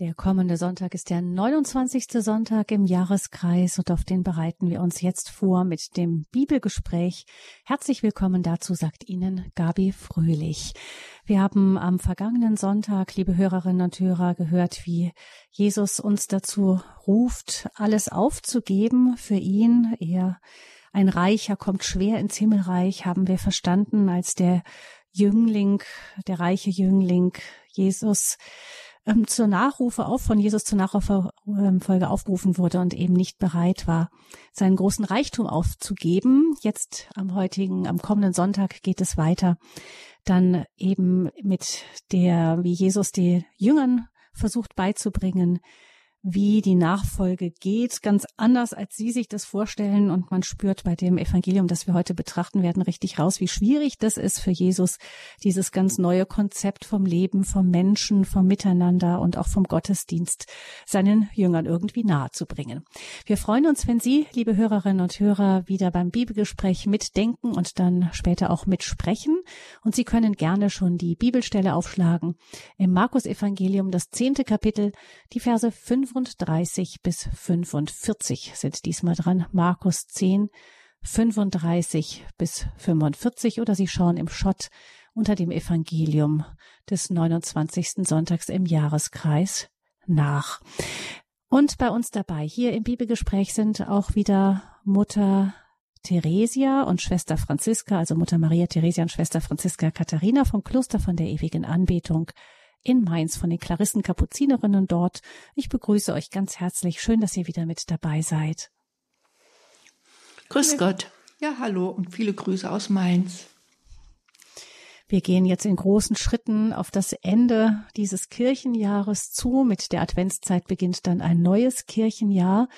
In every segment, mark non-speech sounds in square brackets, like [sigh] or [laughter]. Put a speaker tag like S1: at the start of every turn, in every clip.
S1: Der kommende Sonntag ist der 29. Sonntag im Jahreskreis und auf den bereiten wir uns jetzt vor mit dem Bibelgespräch. Herzlich willkommen dazu, sagt Ihnen Gabi Fröhlich. Wir haben am vergangenen Sonntag, liebe Hörerinnen und Hörer, gehört, wie Jesus uns dazu ruft, alles aufzugeben für ihn. Er, ein Reicher, kommt schwer ins Himmelreich, haben wir verstanden, als der Jüngling, der reiche Jüngling Jesus ähm, zur Nachrufe auf von Jesus zur Nachfolge ähm, aufgerufen wurde und eben nicht bereit war, seinen großen Reichtum aufzugeben. Jetzt am heutigen, am kommenden Sonntag geht es weiter. Dann eben mit der, wie Jesus die Jüngern versucht beizubringen, wie die Nachfolge geht, ganz anders, als Sie sich das vorstellen. Und man spürt bei dem Evangelium, das wir heute betrachten werden, richtig raus, wie schwierig das ist für Jesus, dieses ganz neue Konzept vom Leben, vom Menschen, vom Miteinander und auch vom Gottesdienst seinen Jüngern irgendwie nahe zu bringen. Wir freuen uns, wenn Sie, liebe Hörerinnen und Hörer, wieder beim Bibelgespräch mitdenken und dann später auch mitsprechen. Und Sie können gerne schon die Bibelstelle aufschlagen im Markus Evangelium, das zehnte Kapitel, die Verse 5 35 bis 45 sind diesmal dran. Markus 10, 35 bis 45 oder Sie schauen im Schott unter dem Evangelium des 29. Sonntags im Jahreskreis nach. Und bei uns dabei hier im Bibelgespräch sind auch wieder Mutter Theresia und Schwester Franziska, also Mutter Maria Theresia und Schwester Franziska Katharina vom Kloster von der ewigen Anbetung in Mainz von den Klarissen Kapuzinerinnen dort. Ich begrüße euch ganz herzlich. Schön, dass ihr wieder mit dabei seid.
S2: Grüß Gott. Ja, hallo und viele Grüße aus Mainz.
S1: Wir gehen jetzt in großen Schritten auf das Ende dieses Kirchenjahres zu. Mit der Adventszeit beginnt dann ein neues Kirchenjahr.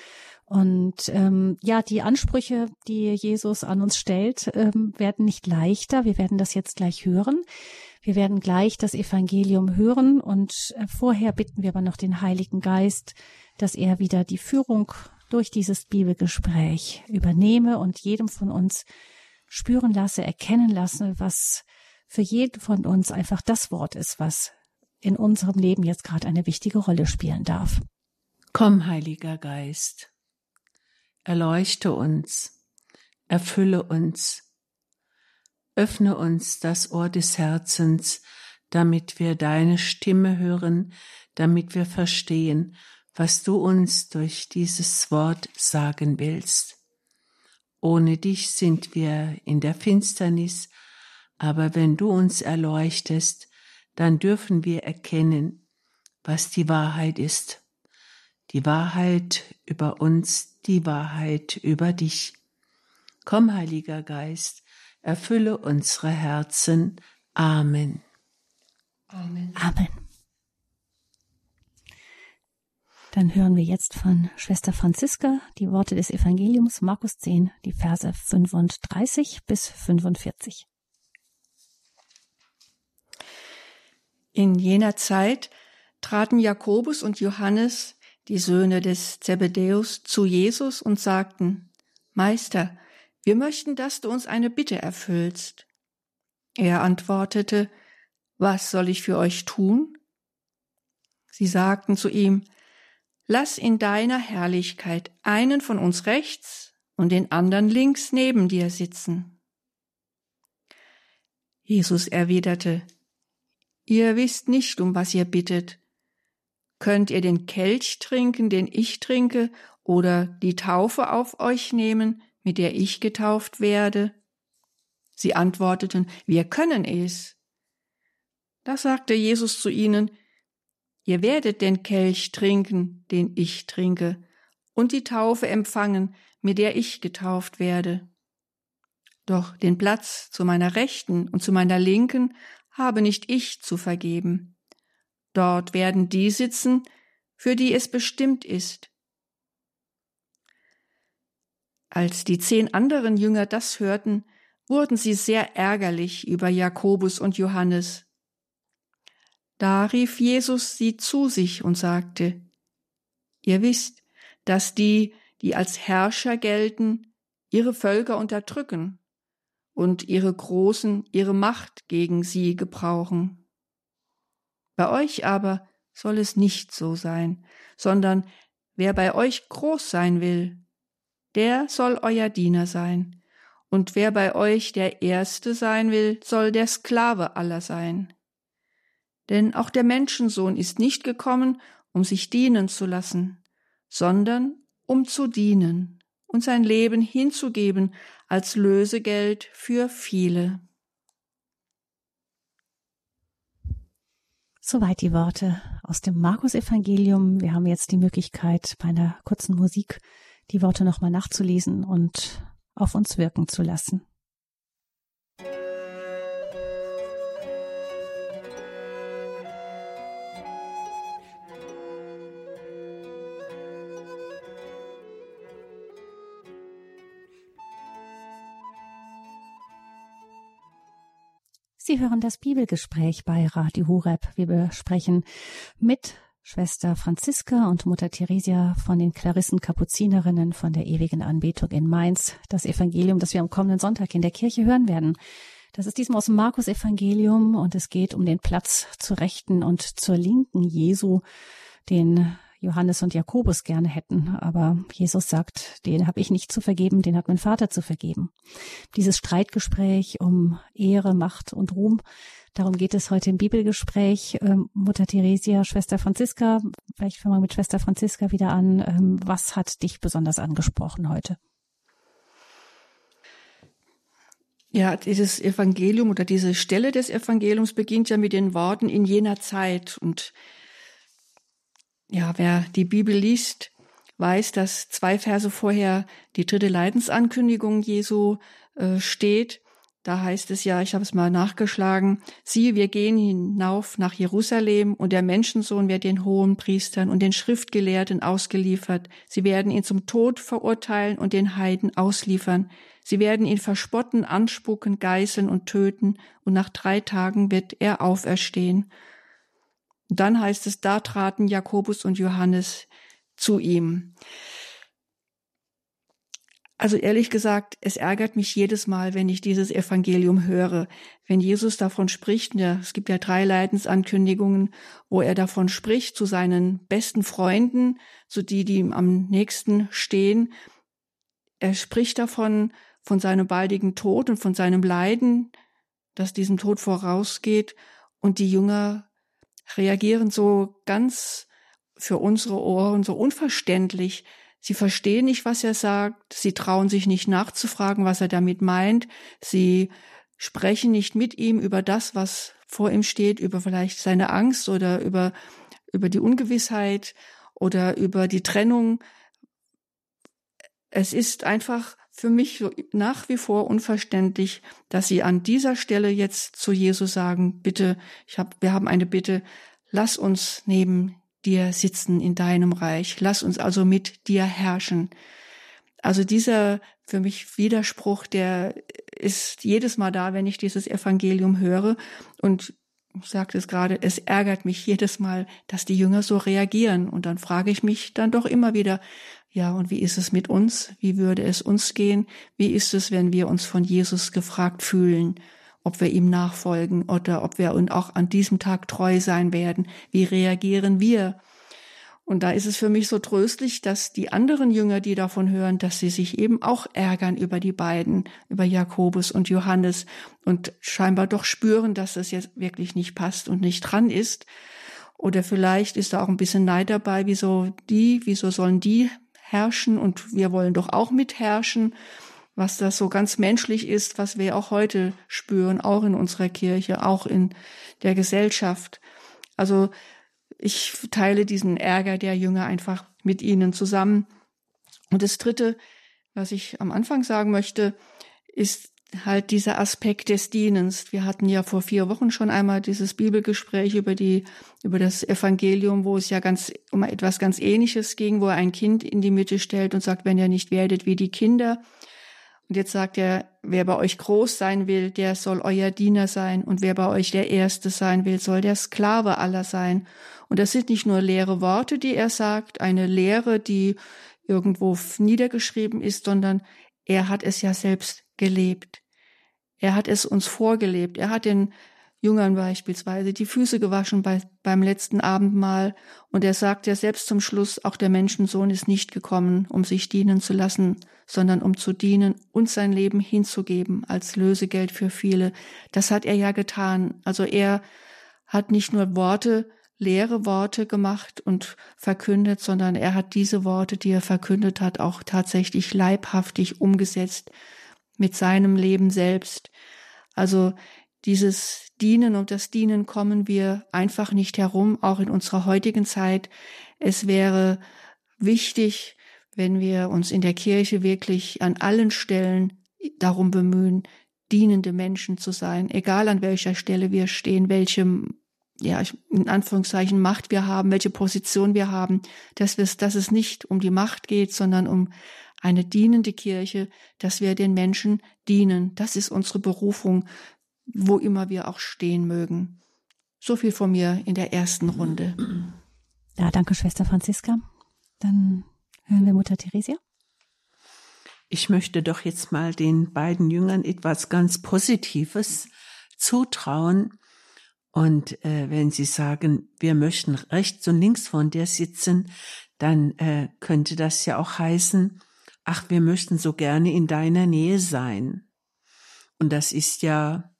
S1: Und ähm, ja, die Ansprüche, die Jesus an uns stellt, ähm, werden nicht leichter. Wir werden das jetzt gleich hören. Wir werden gleich das Evangelium hören und äh, vorher bitten wir aber noch den Heiligen Geist, dass er wieder die Führung durch dieses Bibelgespräch übernehme und jedem von uns spüren lasse, erkennen lasse, was für jeden von uns einfach das Wort ist, was in unserem Leben jetzt gerade eine wichtige Rolle spielen darf.
S2: Komm, Heiliger Geist, erleuchte uns, erfülle uns, Öffne uns das Ohr des Herzens, damit wir deine Stimme hören, damit wir verstehen, was du uns durch dieses Wort sagen willst. Ohne dich sind wir in der Finsternis, aber wenn du uns erleuchtest, dann dürfen wir erkennen, was die Wahrheit ist. Die Wahrheit über uns, die Wahrheit über dich. Komm, Heiliger Geist, erfülle unsere Herzen. Amen.
S1: Amen. Amen. Dann hören wir jetzt von Schwester Franziska die Worte des Evangeliums Markus 10, die Verse 35 bis 45.
S3: In jener Zeit traten Jakobus und Johannes, die Söhne des Zebedäus, zu Jesus und sagten, Meister, wir möchten, dass du uns eine Bitte erfüllst. Er antwortete, Was soll ich für euch tun? Sie sagten zu ihm, Lass in deiner Herrlichkeit einen von uns rechts und den anderen links neben dir sitzen. Jesus erwiderte, Ihr wisst nicht, um was ihr bittet. Könnt ihr den Kelch trinken, den ich trinke, oder die Taufe auf euch nehmen, mit der ich getauft werde? Sie antworteten, wir können es. Da sagte Jesus zu ihnen, ihr werdet den Kelch trinken, den ich trinke, und die Taufe empfangen, mit der ich getauft werde. Doch den Platz zu meiner Rechten und zu meiner Linken habe nicht ich zu vergeben. Dort werden die sitzen, für die es bestimmt ist, Als die zehn anderen Jünger das hörten, wurden sie sehr ärgerlich über Jakobus und Johannes. Da rief Jesus sie zu sich und sagte, Ihr wisst, dass die, die als Herrscher gelten, ihre Völker unterdrücken und ihre Großen ihre Macht gegen sie gebrauchen. Bei euch aber soll es nicht so sein, sondern wer bei euch groß sein will, der soll euer Diener sein. Und wer bei euch der Erste sein will, soll der Sklave aller sein. Denn auch der Menschensohn ist nicht gekommen, um sich dienen zu lassen, sondern um zu dienen und sein Leben hinzugeben als Lösegeld für viele.
S1: Soweit die Worte aus dem Markus-Evangelium. Wir haben jetzt die Möglichkeit, bei einer kurzen Musik die Worte nochmal nachzulesen und auf uns wirken zu lassen. Sie hören das Bibelgespräch bei Radio Horeb. Wir besprechen mit Schwester Franziska und Mutter Theresia von den Klarissen Kapuzinerinnen von der ewigen Anbetung in Mainz das Evangelium, das wir am kommenden Sonntag in der Kirche hören werden. Das ist diesmal aus dem Markus Evangelium und es geht um den Platz zur Rechten und zur Linken Jesu, den Johannes und Jakobus gerne hätten. Aber Jesus sagt, den habe ich nicht zu vergeben, den hat mein Vater zu vergeben. Dieses Streitgespräch um Ehre, Macht und Ruhm, darum geht es heute im Bibelgespräch. Ähm, Mutter Theresia, Schwester Franziska, vielleicht fangen wir mit Schwester Franziska wieder an. Ähm, was hat dich besonders angesprochen heute?
S3: Ja, dieses Evangelium oder diese Stelle des Evangeliums beginnt ja mit den Worten in jener Zeit und ja, wer die Bibel liest, weiß, dass zwei Verse vorher die dritte Leidensankündigung Jesu äh, steht. Da heißt es ja, ich habe es mal nachgeschlagen, siehe, wir gehen hinauf nach Jerusalem und der Menschensohn wird den hohen Priestern und den Schriftgelehrten ausgeliefert. Sie werden ihn zum Tod verurteilen und den Heiden ausliefern. Sie werden ihn verspotten, anspucken, geißeln und töten und nach drei Tagen wird er auferstehen. Dann heißt es, da traten Jakobus und Johannes zu ihm. Also ehrlich gesagt, es ärgert mich jedes Mal, wenn ich dieses Evangelium höre, wenn Jesus davon spricht, ja, es gibt ja drei Leidensankündigungen, wo er davon spricht zu seinen besten Freunden, zu die, die ihm am nächsten stehen. Er spricht davon, von seinem baldigen Tod und von seinem Leiden, das diesem Tod vorausgeht, und die Jünger reagieren so ganz für unsere Ohren so unverständlich. Sie verstehen nicht, was er sagt, sie trauen sich nicht nachzufragen, was er damit meint, sie sprechen nicht mit ihm über das, was vor ihm steht, über vielleicht seine Angst oder über, über die Ungewissheit oder über die Trennung. Es ist einfach für mich nach wie vor unverständlich, dass sie an dieser Stelle jetzt zu Jesus sagen, bitte, ich hab, wir haben eine Bitte, lass uns neben dir sitzen in deinem Reich, lass uns also mit dir herrschen. Also dieser für mich Widerspruch, der ist jedes Mal da, wenn ich dieses Evangelium höre und ich sagte es gerade, es ärgert mich jedes Mal, dass die Jünger so reagieren. Und dann frage ich mich dann doch immer wieder, ja, und wie ist es mit uns? Wie würde es uns gehen? Wie ist es, wenn wir uns von Jesus gefragt fühlen, ob wir ihm nachfolgen oder ob wir uns auch an diesem Tag treu sein werden? Wie reagieren wir? Und da ist es für mich so tröstlich, dass die anderen Jünger, die davon hören, dass sie sich eben auch ärgern über die beiden, über Jakobus und Johannes und scheinbar doch spüren, dass das jetzt wirklich nicht passt und nicht dran ist. Oder vielleicht ist da auch ein bisschen Neid dabei, wieso die, wieso sollen die herrschen und wir wollen doch auch mitherrschen, was das so ganz menschlich ist, was wir auch heute spüren, auch in unserer Kirche, auch in der Gesellschaft. Also ich teile diesen Ärger der Jünger einfach mit ihnen zusammen. Und das Dritte, was ich am Anfang sagen möchte, ist halt dieser Aspekt des Dienens. Wir hatten ja vor vier Wochen schon einmal dieses Bibelgespräch über die, über das Evangelium, wo es ja ganz, um etwas ganz Ähnliches ging, wo er ein Kind in die Mitte stellt und sagt, wenn ihr nicht werdet wie die Kinder. Und jetzt sagt er, wer bei euch groß sein will, der soll euer Diener sein. Und wer bei euch der Erste sein will, soll der Sklave aller sein. Und das sind nicht nur leere Worte, die er sagt, eine Lehre, die irgendwo niedergeschrieben ist, sondern er hat es ja selbst gelebt. Er hat es uns vorgelebt. Er hat den Jüngern beispielsweise die Füße gewaschen bei, beim letzten Abendmahl. Und er sagt ja selbst zum Schluss, auch der Menschensohn ist nicht gekommen, um sich dienen zu lassen, sondern um zu dienen und sein Leben hinzugeben als Lösegeld für viele. Das hat er ja getan. Also er hat nicht nur Worte, leere Worte gemacht und verkündet, sondern er hat diese Worte, die er verkündet hat, auch tatsächlich leibhaftig umgesetzt mit seinem Leben selbst. Also dieses Dienen und das Dienen kommen wir einfach nicht herum, auch in unserer heutigen Zeit. Es wäre wichtig, wenn wir uns in der Kirche wirklich an allen Stellen darum bemühen, dienende Menschen zu sein, egal an welcher Stelle wir stehen, welchem, ja, in Anführungszeichen Macht wir haben, welche Position wir haben, dass, wir, dass es nicht um die Macht geht, sondern um eine dienende Kirche, dass wir den Menschen dienen. Das ist unsere Berufung wo immer wir auch stehen mögen. So viel von mir in der ersten Runde.
S1: Ja, danke, Schwester Franziska. Dann hören wir Mutter Theresia.
S2: Ich möchte doch jetzt mal den beiden Jüngern etwas ganz Positives zutrauen. Und äh, wenn sie sagen, wir möchten rechts und links von dir sitzen, dann äh, könnte das ja auch heißen, ach, wir möchten so gerne in deiner Nähe sein. Und das ist ja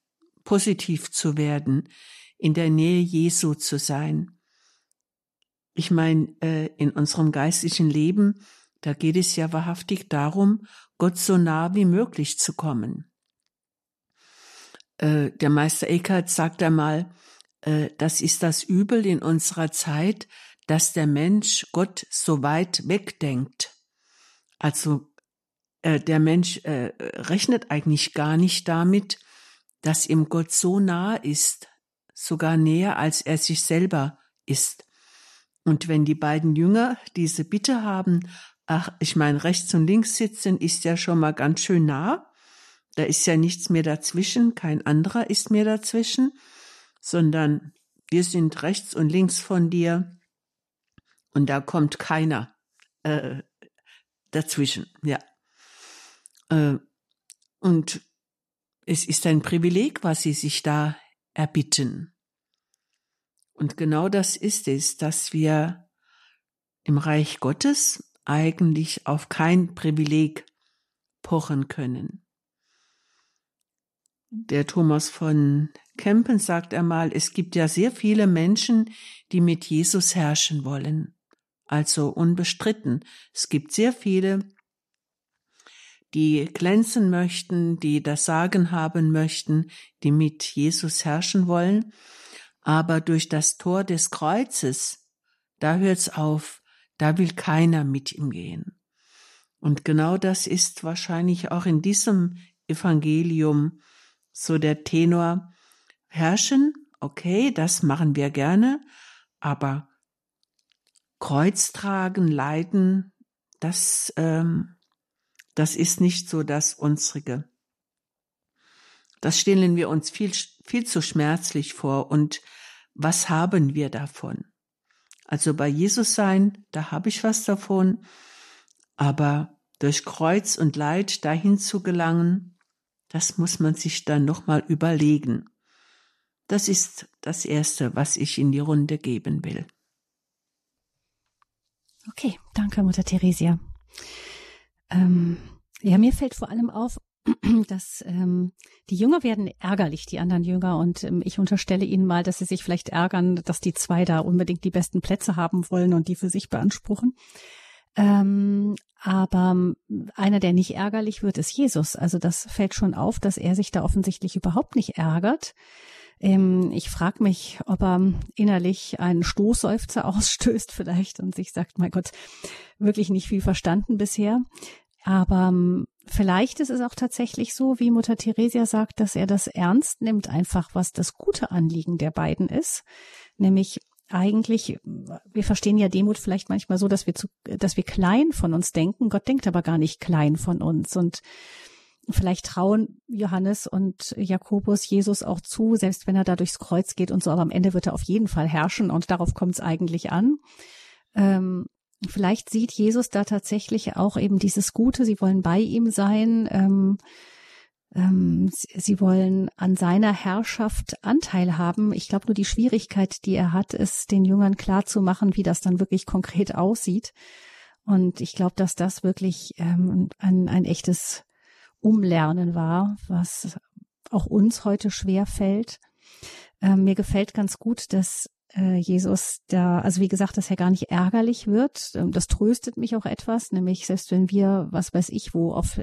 S2: positiv zu werden, in der Nähe Jesu zu sein. Ich meine, äh, in unserem geistlichen Leben, da geht es ja wahrhaftig darum, Gott so nah wie möglich zu kommen. Äh, der Meister Eckhart sagt einmal, äh, das ist das Übel in unserer Zeit, dass der Mensch Gott so weit wegdenkt. Also der Mensch rechnet eigentlich gar nicht damit, dass ihm Gott so nah ist, sogar näher als er sich selber ist. Und wenn die beiden Jünger diese Bitte haben, ach, ich meine, rechts und links sitzen ist ja schon mal ganz schön nah, da ist ja nichts mehr dazwischen, kein anderer ist mehr dazwischen, sondern wir sind rechts und links von dir und da kommt keiner äh, dazwischen, ja. Äh, und es ist ein Privileg, was sie sich da erbitten. Und genau das ist es, dass wir im Reich Gottes eigentlich auf kein Privileg pochen können. Der Thomas von Kempen sagt einmal, es gibt ja sehr viele Menschen, die mit Jesus herrschen wollen. Also unbestritten. Es gibt sehr viele, die glänzen möchten, die das Sagen haben möchten, die mit Jesus herrschen wollen. Aber durch das Tor des Kreuzes, da hört's auf, da will keiner mit ihm gehen. Und genau das ist wahrscheinlich auch in diesem Evangelium so der Tenor. Herrschen, okay, das machen wir gerne, aber Kreuz tragen, leiden, das ähm, das ist nicht so das unsrige. Das stellen wir uns viel, viel zu schmerzlich vor. Und was haben wir davon? Also bei Jesus sein, da habe ich was davon. Aber durch Kreuz und Leid dahin zu gelangen, das muss man sich dann nochmal überlegen. Das ist das Erste, was ich in die Runde geben will.
S1: Okay, danke, Mutter Theresia. Ähm, ja, mir fällt vor allem auf, [clears throat] dass ähm, die Jünger werden ärgerlich, die anderen Jünger, und ähm, ich unterstelle ihnen mal, dass sie sich vielleicht ärgern, dass die zwei da unbedingt die besten Plätze haben wollen und die für sich beanspruchen. Ähm, aber ähm, einer, der nicht ärgerlich wird, ist Jesus. Also das fällt schon auf, dass er sich da offensichtlich überhaupt nicht ärgert. Ähm, ich frage mich, ob er innerlich einen Stoßseufzer [laughs] ausstößt vielleicht und sich sagt, mein Gott, wirklich nicht viel verstanden bisher. Aber ähm, vielleicht ist es auch tatsächlich so, wie Mutter Theresia sagt, dass er das ernst nimmt, einfach was das gute Anliegen der beiden ist, nämlich eigentlich, wir verstehen ja Demut vielleicht manchmal so, dass wir zu, dass wir klein von uns denken. Gott denkt aber gar nicht klein von uns und vielleicht trauen Johannes und Jakobus Jesus auch zu, selbst wenn er da durchs Kreuz geht und so, aber am Ende wird er auf jeden Fall herrschen und darauf kommt es eigentlich an. Ähm, Vielleicht sieht Jesus da tatsächlich auch eben dieses Gute, sie wollen bei ihm sein. Ähm, ähm, sie wollen an seiner Herrschaft Anteil haben. Ich glaube, nur die Schwierigkeit, die er hat, ist, den Jüngern klarzumachen, wie das dann wirklich konkret aussieht. Und ich glaube, dass das wirklich ähm, ein, ein echtes Umlernen war, was auch uns heute schwer fällt. Ähm, mir gefällt ganz gut, dass äh, Jesus da, also wie gesagt, dass er gar nicht ärgerlich wird. Ähm, das tröstet mich auch etwas, nämlich selbst wenn wir, was weiß ich, wo auf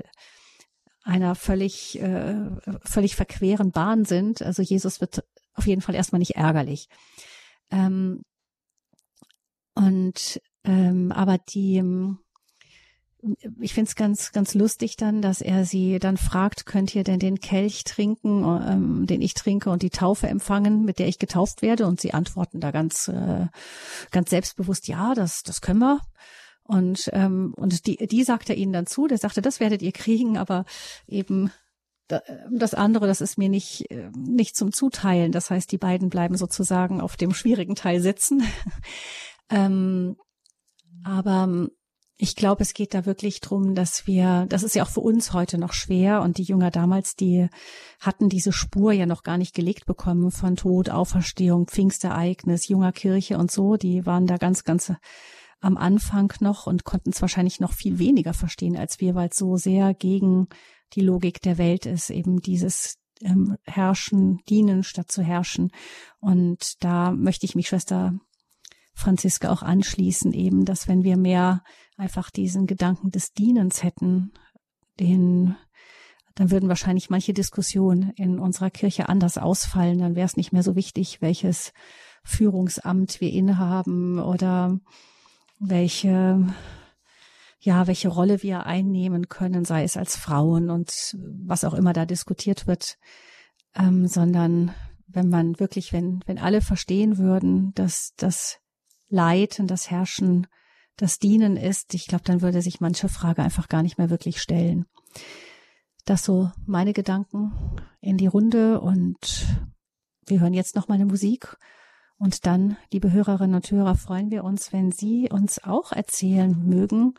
S1: einer völlig, äh, völlig verqueren Bahn sind. Also Jesus wird auf jeden Fall erstmal nicht ärgerlich. Ähm, und ähm, aber die, ich finde es ganz, ganz lustig dann, dass er sie dann fragt, könnt ihr denn den Kelch trinken, ähm, den ich trinke und die Taufe empfangen, mit der ich getauft werde? Und sie antworten da ganz, äh, ganz selbstbewusst, ja, das, das können wir. Und, ähm, und die, die sagt er ihnen dann zu, der sagte, das werdet ihr kriegen, aber eben das andere, das ist mir nicht, nicht zum Zuteilen. Das heißt, die beiden bleiben sozusagen auf dem schwierigen Teil sitzen. [laughs] ähm, aber ich glaube, es geht da wirklich drum, dass wir, das ist ja auch für uns heute noch schwer und die Jünger damals, die hatten diese Spur ja noch gar nicht gelegt bekommen von Tod, Auferstehung, Pfingstereignis, junger Kirche und so. Die waren da ganz, ganz am Anfang noch und konnten es wahrscheinlich noch viel weniger verstehen als wir, weil es so sehr gegen die Logik der Welt ist, eben dieses ähm, Herrschen, dienen statt zu herrschen. Und da möchte ich mich Schwester Franziska auch anschließen, eben, dass wenn wir mehr einfach diesen Gedanken des Dienens hätten, den dann würden wahrscheinlich manche Diskussionen in unserer Kirche anders ausfallen. Dann wäre es nicht mehr so wichtig, welches Führungsamt wir innehaben oder welche, ja, welche Rolle wir einnehmen können, sei es als Frauen und was auch immer da diskutiert wird, ähm, sondern wenn man wirklich, wenn, wenn alle verstehen würden, dass das Leid und das Herrschen das Dienen ist, ich glaube, dann würde sich manche Frage einfach gar nicht mehr wirklich stellen. Das so meine Gedanken in die Runde und wir hören jetzt noch mal eine Musik und dann, liebe Hörerinnen und Hörer, freuen wir uns, wenn Sie uns auch erzählen mögen,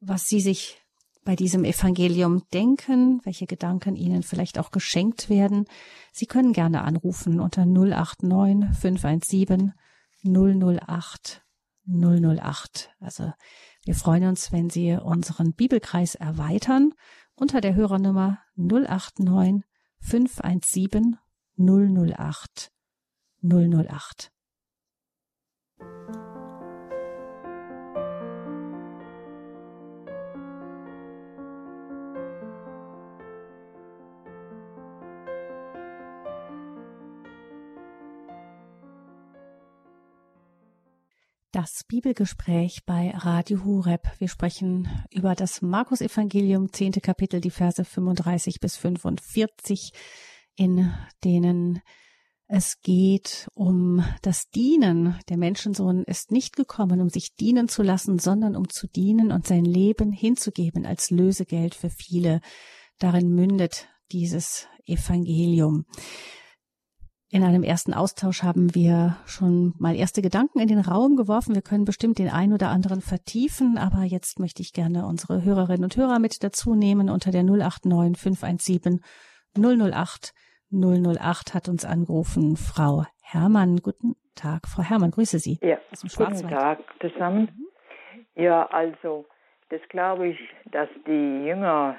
S1: was Sie sich bei diesem Evangelium denken, welche Gedanken Ihnen vielleicht auch geschenkt werden. Sie können gerne anrufen unter 089 517 008 008. Also wir freuen uns, wenn Sie unseren Bibelkreis erweitern unter der Hörernummer 089 517 008 008. Das Bibelgespräch bei Radio Hureb. Wir sprechen über das Markus-Evangelium, zehnte Kapitel, die Verse 35 bis 45, in denen es geht um das Dienen. Der Menschensohn ist nicht gekommen, um sich dienen zu lassen, sondern um zu dienen und sein Leben hinzugeben als Lösegeld für viele. Darin mündet dieses Evangelium. In einem ersten Austausch haben wir schon mal erste Gedanken in den Raum geworfen. Wir können bestimmt den einen oder anderen vertiefen, aber jetzt möchte ich gerne unsere Hörerinnen und Hörer mit dazu nehmen. Unter der 089 517 008 008 hat uns angerufen Frau Hermann. Guten Tag, Frau Hermann, grüße Sie.
S4: Ja, guten Tag zusammen. Ja, also das glaube ich, dass die Jünger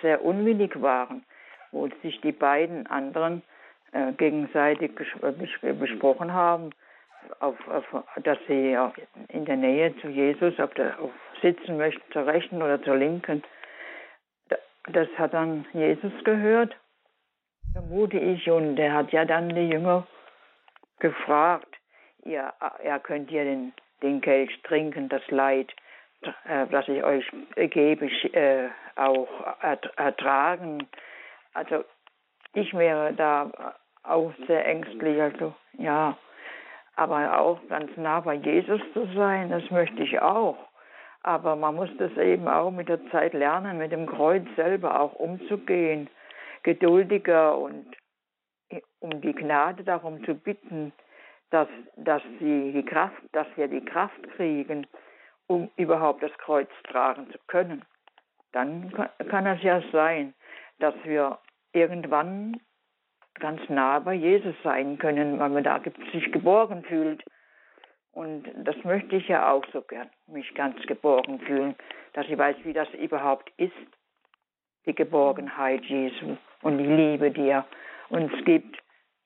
S4: sehr unwillig waren, wo sich die beiden anderen äh, gegenseitig äh, besprochen haben, auf, auf, dass sie in der Nähe zu Jesus auf der, auf sitzen möchten, zur Rechten oder zur Linken. Das hat dann Jesus gehört, vermute ich, und er hat ja dann die Jünger gefragt, ja, ja könnt ihr den, den Kelch trinken, das Leid, äh, das ich euch gebe, äh, auch ertragen. Also ich wäre da auch sehr ängstlich, also ja, aber auch ganz nah bei Jesus zu sein, das möchte ich auch. Aber man muss das eben auch mit der Zeit lernen, mit dem Kreuz selber auch umzugehen, geduldiger und um die Gnade darum zu bitten, dass, dass sie die Kraft, dass wir die Kraft kriegen, um überhaupt das Kreuz tragen zu können. Dann kann, kann es ja sein, dass wir irgendwann ganz nah bei Jesus sein können, weil man da sich geborgen fühlt. Und das möchte ich ja auch so gern, mich ganz geborgen fühlen, dass ich weiß, wie das überhaupt ist, die Geborgenheit Jesu und die Liebe, die er uns gibt.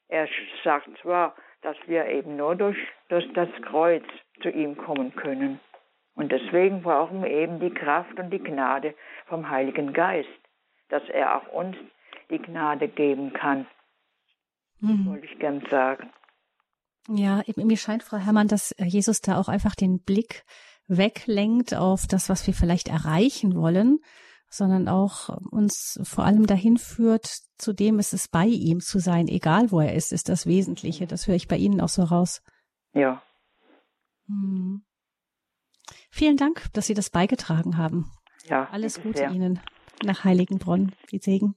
S4: Er sagt zwar, dass wir eben nur durch, durch das Kreuz zu ihm kommen können. Und deswegen brauchen wir eben die Kraft und die Gnade vom Heiligen Geist, dass er auch uns die Gnade geben kann. Mhm. Wollte ich gern sagen.
S1: Ja, mir scheint, Frau Herrmann, dass Jesus da auch einfach den Blick weglenkt auf das, was wir vielleicht erreichen wollen, sondern auch uns vor allem dahin führt, zu dem ist es bei ihm zu sein, egal wo er ist, ist das Wesentliche. Das höre ich bei Ihnen auch so raus.
S4: Ja.
S1: Hm. Vielen Dank, dass Sie das beigetragen haben.
S4: Ja.
S1: Alles Gute sehr. Ihnen nach Heiligenbronn. Viel Segen.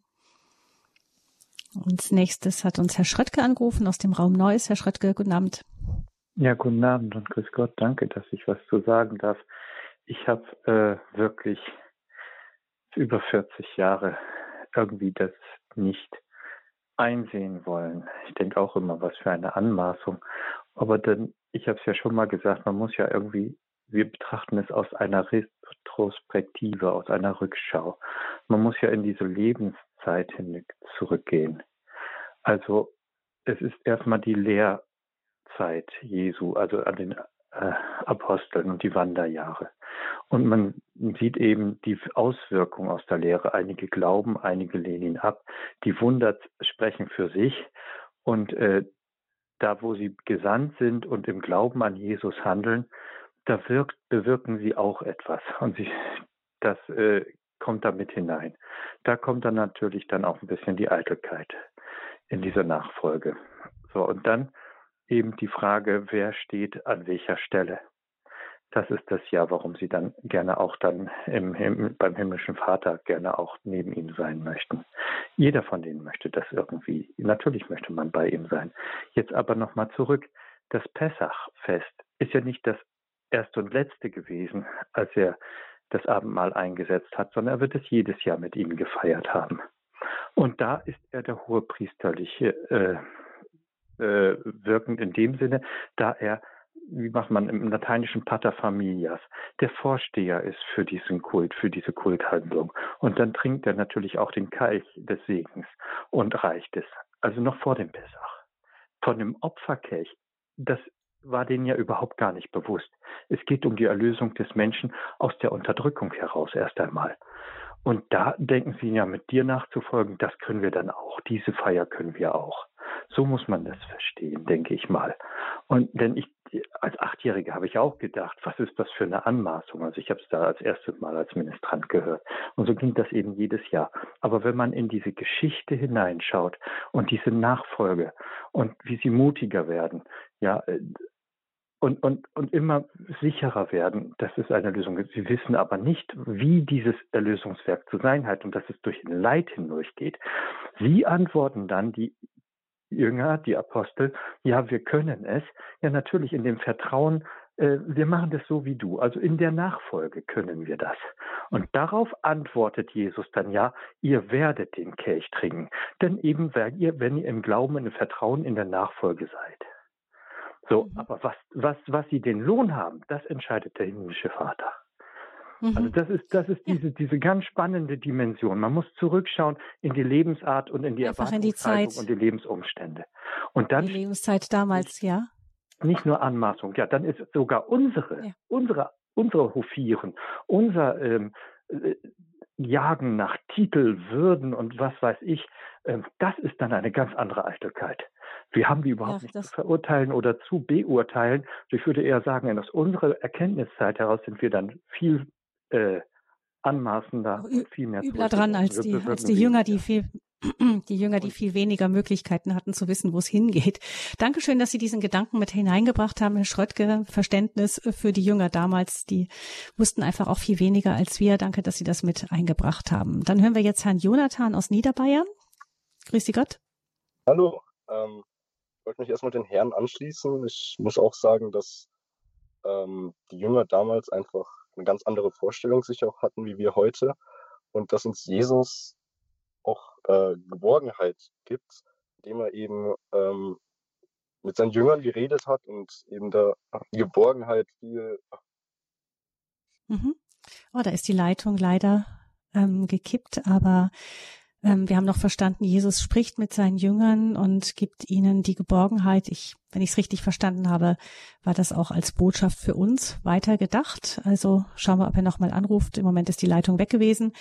S1: Als nächstes hat uns Herr Schröttke angerufen aus dem Raum Neues. Herr Schröttke, guten Abend.
S5: Ja, guten Abend und grüß Gott. Danke, dass ich was zu sagen darf. Ich habe äh, wirklich über 40 Jahre irgendwie das nicht einsehen wollen. Ich denke auch immer, was für eine Anmaßung. Aber dann, ich habe es ja schon mal gesagt, man muss ja irgendwie, wir betrachten es aus einer Retrospektive, aus einer Rückschau. Man muss ja in diese Lebenszeit hin zurückgehen. Also es ist erstmal die Lehrzeit Jesu, also an den äh, Aposteln und die Wanderjahre. Und man sieht eben die Auswirkungen aus der Lehre. Einige glauben, einige lehnen ihn ab. Die Wunder sprechen für sich. Und äh, da, wo sie gesandt sind und im Glauben an Jesus handeln, da wirkt, bewirken sie auch etwas. Und sie, das äh, kommt da mit hinein. Da kommt dann natürlich dann auch ein bisschen die Eitelkeit in dieser Nachfolge. So, und dann eben die Frage, wer steht an welcher Stelle. Das ist das ja, warum sie dann gerne auch dann im, im, beim himmlischen Vater gerne auch neben ihm sein möchten. Jeder von denen möchte das irgendwie. Natürlich möchte man bei ihm sein. Jetzt aber nochmal zurück. Das Pessachfest ist ja nicht das erste und letzte gewesen, als er das Abendmahl eingesetzt hat, sondern er wird es jedes Jahr mit ihnen gefeiert haben. Und da ist er der hohepriesterliche äh, äh, wirkend in dem Sinne, da er wie macht man im lateinischen Paterfamilias, der Vorsteher ist für diesen Kult, für diese Kulthandlung. Und dann trinkt er natürlich auch den Kelch des Segens und reicht es. Also noch vor dem Pessach. Von dem Opferkelch, das war denen ja überhaupt gar nicht bewusst. Es geht um die Erlösung des Menschen aus der Unterdrückung heraus erst einmal. Und da denken sie ja mit dir nachzufolgen, das können wir dann auch. Diese Feier können wir auch. So muss man das verstehen, denke ich mal. Und denn ich, als Achtjährige habe ich auch gedacht, was ist das für eine Anmaßung? Also ich habe es da als erstes Mal als Ministrant gehört. Und so ging das eben jedes Jahr. Aber wenn man in diese Geschichte hineinschaut und diese Nachfolge und wie sie mutiger werden, ja, äh, und, und, und immer sicherer werden, dass es eine Lösung gibt. Sie wissen aber nicht, wie dieses Erlösungswerk zu sein hat und dass es durch ein Leid hindurchgeht. Sie antworten dann, die Jünger, die Apostel, ja, wir können es. Ja, natürlich in dem Vertrauen, äh, wir machen das so wie du. Also in der Nachfolge können wir das. Und darauf antwortet Jesus dann ja, ihr werdet den Kelch trinken. Denn eben, wenn ihr, wenn ihr im Glauben, im Vertrauen in der Nachfolge seid. So, mhm. aber was, was, was sie den Lohn haben, das entscheidet der himmlische Vater. Also mhm. das ist, das ist diese, diese ganz spannende Dimension. Man muss zurückschauen in die Lebensart und in die
S1: Einfach in die Zeit.
S5: und die Lebensumstände. Und dann
S1: die Lebenszeit damals, ja.
S5: Nicht nur Anmaßung, ja, dann ist sogar unsere, ja. unsere, unsere Hofieren, unser ähm, äh, Jagen nach Titel, Würden und was weiß ich, ähm, das ist dann eine ganz andere Eitelkeit. Wir haben die überhaupt ja, nicht zu verurteilen oder zu beurteilen. Ich würde eher sagen, aus unserer Erkenntniszeit heraus sind wir dann viel äh, anmaßender, viel mehr
S1: übler dran als die, als die Jünger, die viel [clears throat] die Jünger, die viel weniger Möglichkeiten hatten zu wissen, wo es hingeht. Dankeschön, dass Sie diesen Gedanken mit hineingebracht haben, Herr Schröttke. Verständnis für die Jünger damals, die wussten einfach auch viel weniger als wir. Danke, dass Sie das mit eingebracht haben. Dann hören wir jetzt Herrn Jonathan aus Niederbayern. Grüß Sie Gott.
S6: Hallo, ähm, wollte mich erstmal den Herren anschließen. Ich muss auch sagen, dass ähm, die Jünger damals einfach eine ganz andere Vorstellung sich auch hatten wie wir heute und dass uns Jesus auch äh, Geborgenheit gibt, indem er eben ähm, mit seinen Jüngern geredet hat und eben da die Geborgenheit viel.
S1: Mhm. Oh, da ist die Leitung leider ähm, gekippt, aber wir haben noch verstanden, Jesus spricht mit seinen Jüngern und gibt ihnen die Geborgenheit. Ich, wenn ich es richtig verstanden habe, war das auch als Botschaft für uns weiter gedacht. Also schauen wir, ob er nochmal anruft. Im Moment ist die Leitung weg gewesen.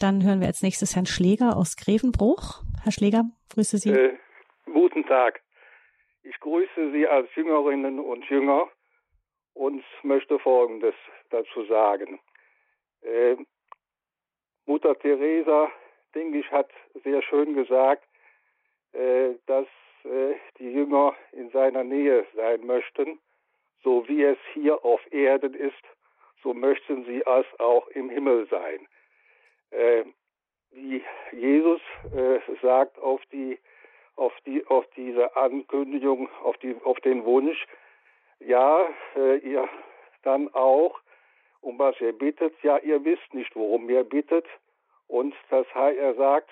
S1: Dann hören wir als nächstes Herrn Schläger aus Grevenbruch. Herr Schläger, grüße Sie.
S7: Äh, guten Tag. Ich grüße Sie als Jüngerinnen und Jünger und möchte Folgendes dazu sagen. Äh, Mutter Teresa, denke ich, hat sehr schön gesagt, äh, dass äh, die Jünger in seiner Nähe sein möchten, so wie es hier auf Erden ist, so möchten sie es auch im Himmel sein. Äh, wie Jesus äh, sagt auf die auf die auf diese Ankündigung, auf die auf den Wunsch, ja, äh, ihr dann auch, um was ihr bittet, ja, ihr wisst nicht, worum ihr bittet, und das er sagt,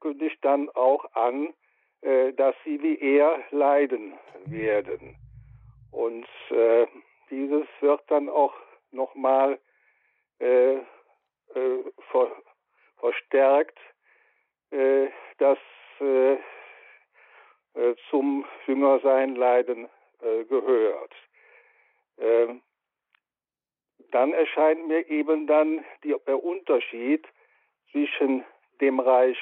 S7: kündigt dann auch an, äh, dass sie wie er leiden werden. Und äh, dieses wird dann auch nochmal äh, äh, ver verstärkt, äh, dass äh, zum Jüngersein Leiden gehört. Ähm, dann erscheint mir eben dann die, der Unterschied zwischen dem Reich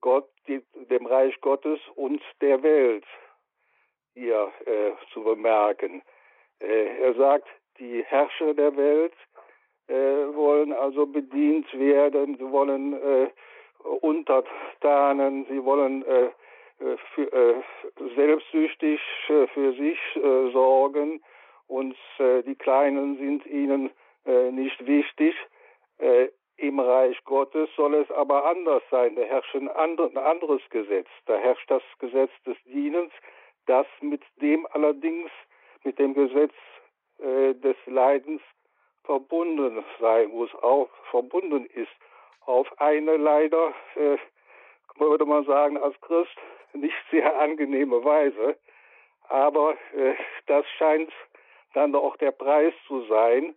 S7: Gott, dem Reich Gottes und der Welt hier äh, zu bemerken. Äh, er sagt, die Herrscher der Welt äh, wollen also bedient werden, sie wollen äh, untertanen, sie wollen äh, äh, für, selbstsüchtig für sich sorgen und die Kleinen sind ihnen nicht wichtig. Im Reich Gottes soll es aber anders sein. Da herrscht ein anderes Gesetz. Da herrscht das Gesetz des Dienens, das mit dem allerdings, mit dem Gesetz äh, des Leidens verbunden sein muss, auch verbunden ist. Auf eine leider, äh, würde man sagen, als Christ nicht sehr angenehme Weise. Aber äh, das scheint dann auch der Preis zu sein,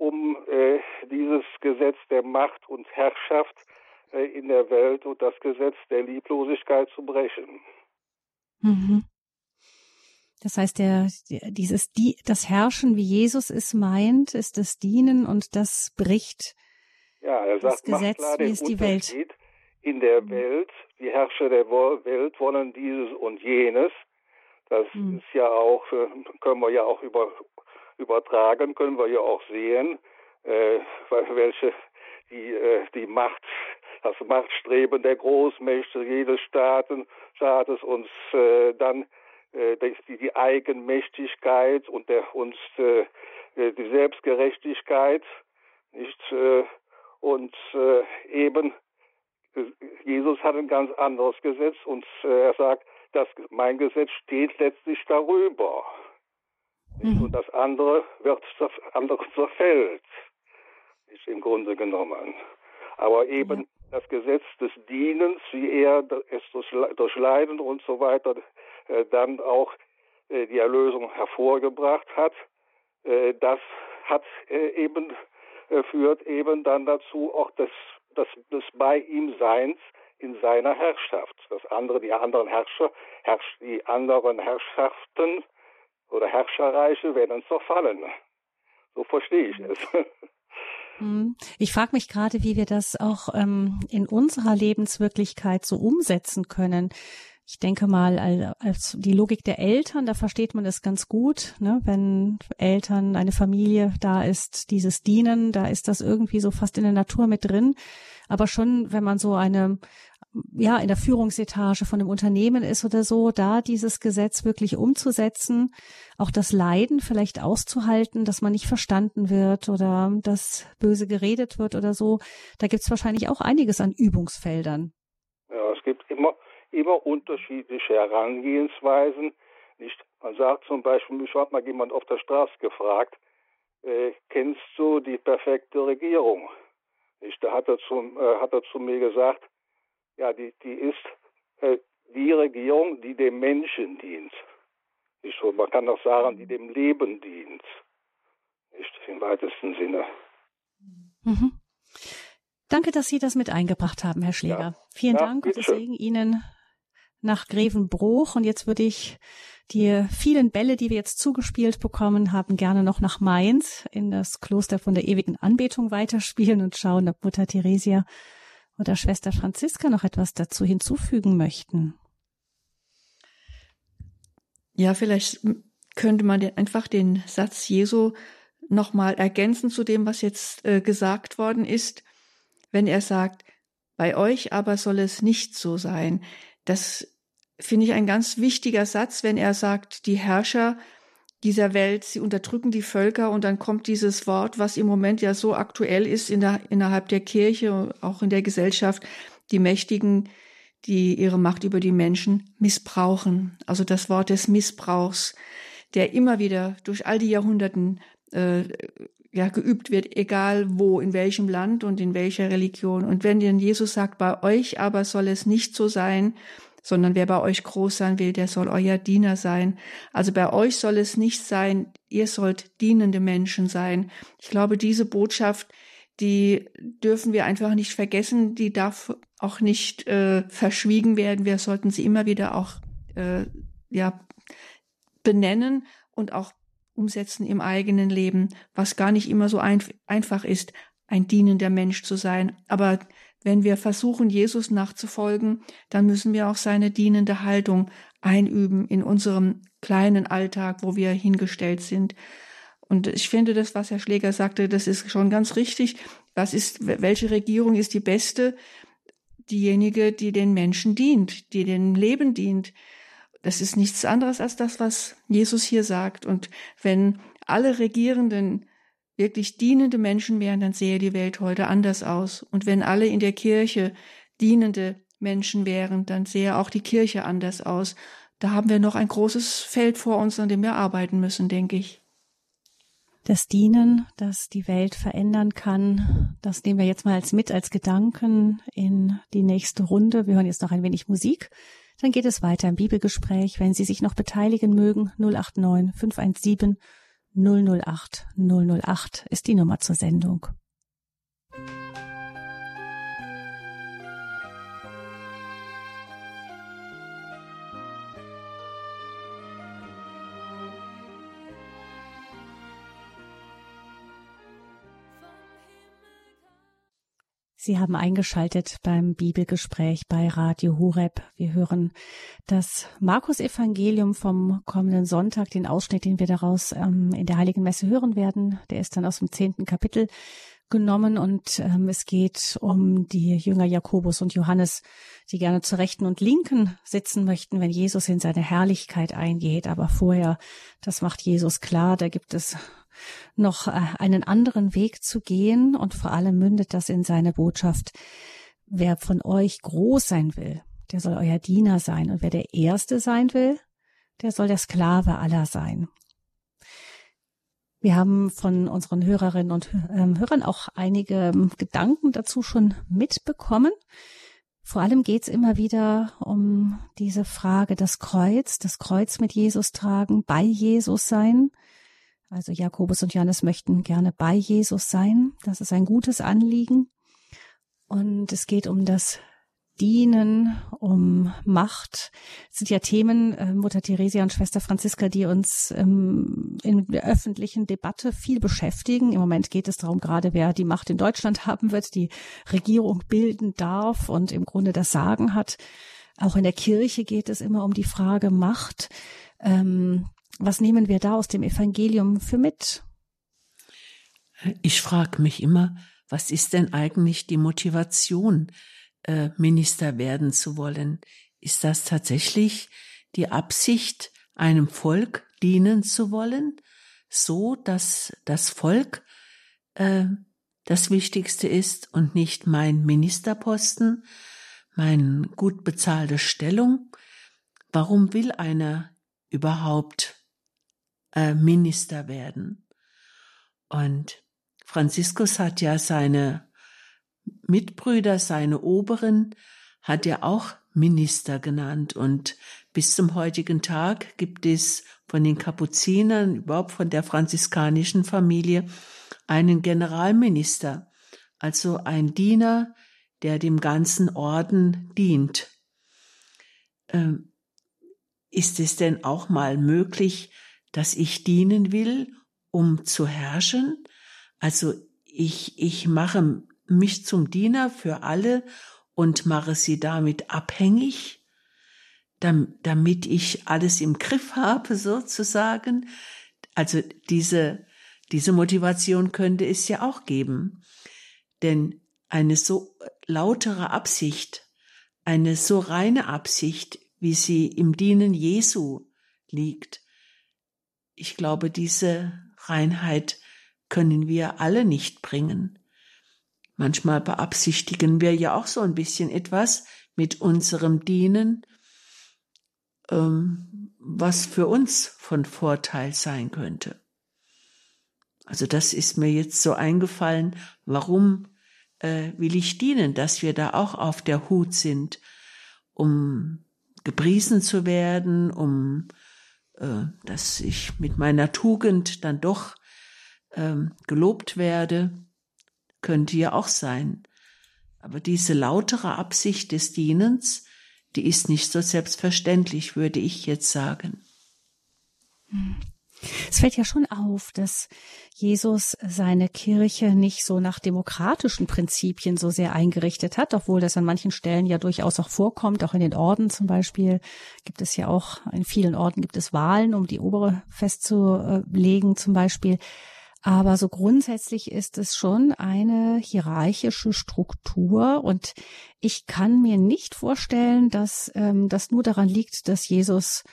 S7: um äh, dieses Gesetz der Macht und Herrschaft äh, in der Welt und das Gesetz der Lieblosigkeit zu brechen.
S1: Mhm. Das heißt, der, dieses, die, das Herrschen, wie Jesus es meint, ist das Dienen und das bricht
S7: ja, er sagt,
S1: das Gesetz,
S7: klar
S1: wie es die Welt.
S7: In der mhm. Welt, die Herrscher der Welt wollen dieses und jenes. Das mhm. ist ja auch, äh, können wir ja auch über, übertragen, können wir ja auch sehen, äh, welche die, äh, die Macht, das Machtstreben der Großmächte jedes Staaten, Staates uns äh, dann äh, die, die Eigenmächtigkeit und der uns äh, die Selbstgerechtigkeit nicht äh, und äh, eben Jesus hat ein ganz anderes Gesetz und äh, er sagt, dass mein Gesetz steht letztlich darüber. Mhm. Und das andere wird das andere [laughs] zerfällt. Ist im Grunde genommen. Aber eben ja. das Gesetz des Dienens, wie er es durch Leiden und so weiter äh, dann auch äh, die Erlösung hervorgebracht hat, äh, das hat äh, eben äh, führt eben dann dazu auch das des, des bei ihm Seins in seiner Herrschaft. Das andere, die anderen Herrscher, herrsch, die anderen Herrschaften oder Herrscherreiche werden zerfallen. So verstehe ich es. [laughs]
S1: Hm. Ich frage mich gerade, wie wir das auch ähm, in unserer Lebenswirklichkeit so umsetzen können ich denke mal, als die Logik der Eltern, da versteht man das ganz gut, ne? wenn Eltern, eine Familie da ist, dieses Dienen, da ist das irgendwie so fast in der Natur mit drin. Aber schon, wenn man so eine, ja, in der Führungsetage von einem Unternehmen ist oder so, da dieses Gesetz wirklich umzusetzen, auch das Leiden vielleicht auszuhalten, dass man nicht verstanden wird oder dass böse geredet wird oder so, da gibt es wahrscheinlich auch einiges an Übungsfeldern.
S7: Ja, es gibt immer immer unterschiedliche Herangehensweisen. Nicht? Man sagt zum Beispiel, mich hat mal jemand auf der Straße gefragt, äh, kennst du die perfekte Regierung? Nicht? Da hat er, zu, äh, hat er zu mir gesagt, ja, die, die ist äh, die Regierung, die dem Menschen dient. Nicht so, man kann auch sagen, die dem Leben dient. Nicht im weitesten Sinne.
S1: Mhm. Danke, dass Sie das mit eingebracht haben, Herr Schläger. Ja. Vielen ja, Dank und Segen Ihnen nach Grevenbruch. Und jetzt würde ich die vielen Bälle, die wir jetzt zugespielt bekommen haben, gerne noch nach Mainz in das Kloster von der ewigen Anbetung weiterspielen und schauen, ob Mutter Theresia oder Schwester Franziska noch etwas dazu hinzufügen möchten.
S3: Ja, vielleicht könnte man einfach den Satz Jesu nochmal ergänzen zu dem, was jetzt äh, gesagt worden ist, wenn er sagt, bei euch aber soll es nicht so sein. Das finde ich ein ganz wichtiger Satz, wenn er sagt, die Herrscher dieser Welt, sie unterdrücken die Völker und dann kommt dieses Wort, was im Moment ja so aktuell ist in der, innerhalb der Kirche, auch in der Gesellschaft, die Mächtigen, die ihre Macht über die Menschen missbrauchen. Also das Wort des Missbrauchs, der immer wieder durch all die Jahrhunderten äh, ja, geübt wird, egal wo, in welchem Land und in welcher Religion. Und wenn denn Jesus sagt, bei euch aber soll es nicht so sein, sondern wer bei euch groß sein will, der soll euer Diener sein. Also bei euch soll es nicht sein, ihr sollt dienende Menschen sein. Ich glaube, diese Botschaft, die dürfen wir einfach nicht vergessen, die darf auch nicht äh, verschwiegen werden. Wir sollten sie immer wieder auch äh, ja benennen und auch umsetzen im eigenen Leben, was gar nicht immer so ein, einfach ist, ein dienender Mensch zu sein. Aber wenn wir versuchen, Jesus nachzufolgen, dann müssen wir auch seine dienende Haltung einüben in unserem kleinen Alltag, wo wir hingestellt sind. Und ich finde das, was Herr Schläger sagte, das ist schon ganz richtig. Was ist, welche Regierung ist die beste? Diejenige, die den Menschen dient, die dem Leben dient. Das ist nichts anderes als das, was Jesus hier sagt. Und wenn alle Regierenden wirklich dienende Menschen wären, dann sähe die Welt heute anders aus. Und wenn alle in der Kirche dienende Menschen wären, dann sähe auch die Kirche anders aus. Da haben wir noch ein großes Feld vor uns, an dem wir arbeiten müssen, denke ich.
S1: Das Dienen, das die Welt verändern kann, das nehmen wir jetzt mal als mit als Gedanken in die nächste Runde. Wir hören jetzt noch ein wenig Musik. Dann geht es weiter im Bibelgespräch. Wenn Sie sich noch beteiligen mögen, 089 517 008 008 ist die Nummer zur Sendung. Sie haben eingeschaltet beim Bibelgespräch bei Radio Horeb. Wir hören das Markus-Evangelium vom kommenden Sonntag, den Ausschnitt, den wir daraus ähm, in der Heiligen Messe hören werden. Der ist dann aus dem zehnten Kapitel genommen und ähm, es geht um die Jünger Jakobus und Johannes, die gerne zur Rechten und Linken sitzen möchten, wenn Jesus in seine Herrlichkeit eingeht. Aber vorher, das macht Jesus klar, da gibt es noch äh, einen anderen Weg zu gehen und vor allem mündet das in seine Botschaft, wer von euch groß sein will, der soll euer Diener sein und wer der Erste sein will, der soll der Sklave aller sein. Wir haben von unseren Hörerinnen und ähm, Hörern auch einige ähm, Gedanken dazu schon mitbekommen. Vor allem geht es immer wieder um diese Frage, das Kreuz, das Kreuz mit Jesus tragen, bei Jesus sein. Also Jakobus und Johannes möchten gerne bei Jesus sein. Das ist ein gutes Anliegen. Und es geht um das Dienen, um Macht. Das sind ja Themen, äh, Mutter Theresia und Schwester Franziska, die uns ähm, in der öffentlichen Debatte viel beschäftigen. Im Moment geht es darum, gerade wer die Macht in Deutschland [laughs] haben wird, die Regierung bilden darf und im Grunde das Sagen hat. Auch in der Kirche geht es immer um die Frage Macht. Ähm, was nehmen wir da aus dem Evangelium für mit?
S2: Ich frage mich immer, was ist denn eigentlich die Motivation, äh, Minister werden zu wollen? Ist das tatsächlich die Absicht, einem Volk dienen zu wollen, so dass das Volk äh, das Wichtigste ist und nicht mein Ministerposten, meine gut bezahlte Stellung? Warum will einer überhaupt äh, Minister werden. Und Franziskus hat ja seine Mitbrüder, seine Oberen hat er auch Minister genannt und bis zum heutigen Tag gibt es von den Kapuzinern, überhaupt von der franziskanischen Familie, einen Generalminister, also ein Diener, der dem ganzen Orden dient. Ähm, ist es denn auch mal möglich, dass ich dienen will, um zu herrschen? Also ich, ich mache mich zum Diener für alle und mache sie damit abhängig, damit ich alles im Griff habe, sozusagen. Also diese, diese Motivation könnte es ja auch geben. Denn eine so lautere Absicht, eine so reine Absicht, wie sie im Dienen Jesu liegt, ich glaube, diese Reinheit können wir alle nicht bringen. Manchmal beabsichtigen wir ja auch so ein bisschen etwas mit unserem Dienen, ähm, was für uns von Vorteil sein könnte. Also das ist mir jetzt so eingefallen, warum äh, will ich dienen, dass wir da auch auf der Hut sind, um gepriesen zu werden, um dass ich mit meiner Tugend dann doch ähm, gelobt werde, könnte ja auch sein. Aber diese lautere Absicht des Dienens, die ist nicht so selbstverständlich, würde ich jetzt sagen.
S1: Es fällt ja schon auf, dass Jesus seine Kirche nicht so nach demokratischen Prinzipien so sehr eingerichtet hat, obwohl das an manchen Stellen ja durchaus auch vorkommt. Auch in den Orden zum Beispiel gibt es ja auch, in vielen Orden gibt es Wahlen, um die obere festzulegen zum Beispiel. Aber so grundsätzlich ist es schon eine hierarchische Struktur und ich kann mir nicht vorstellen, dass ähm, das nur daran liegt, dass Jesus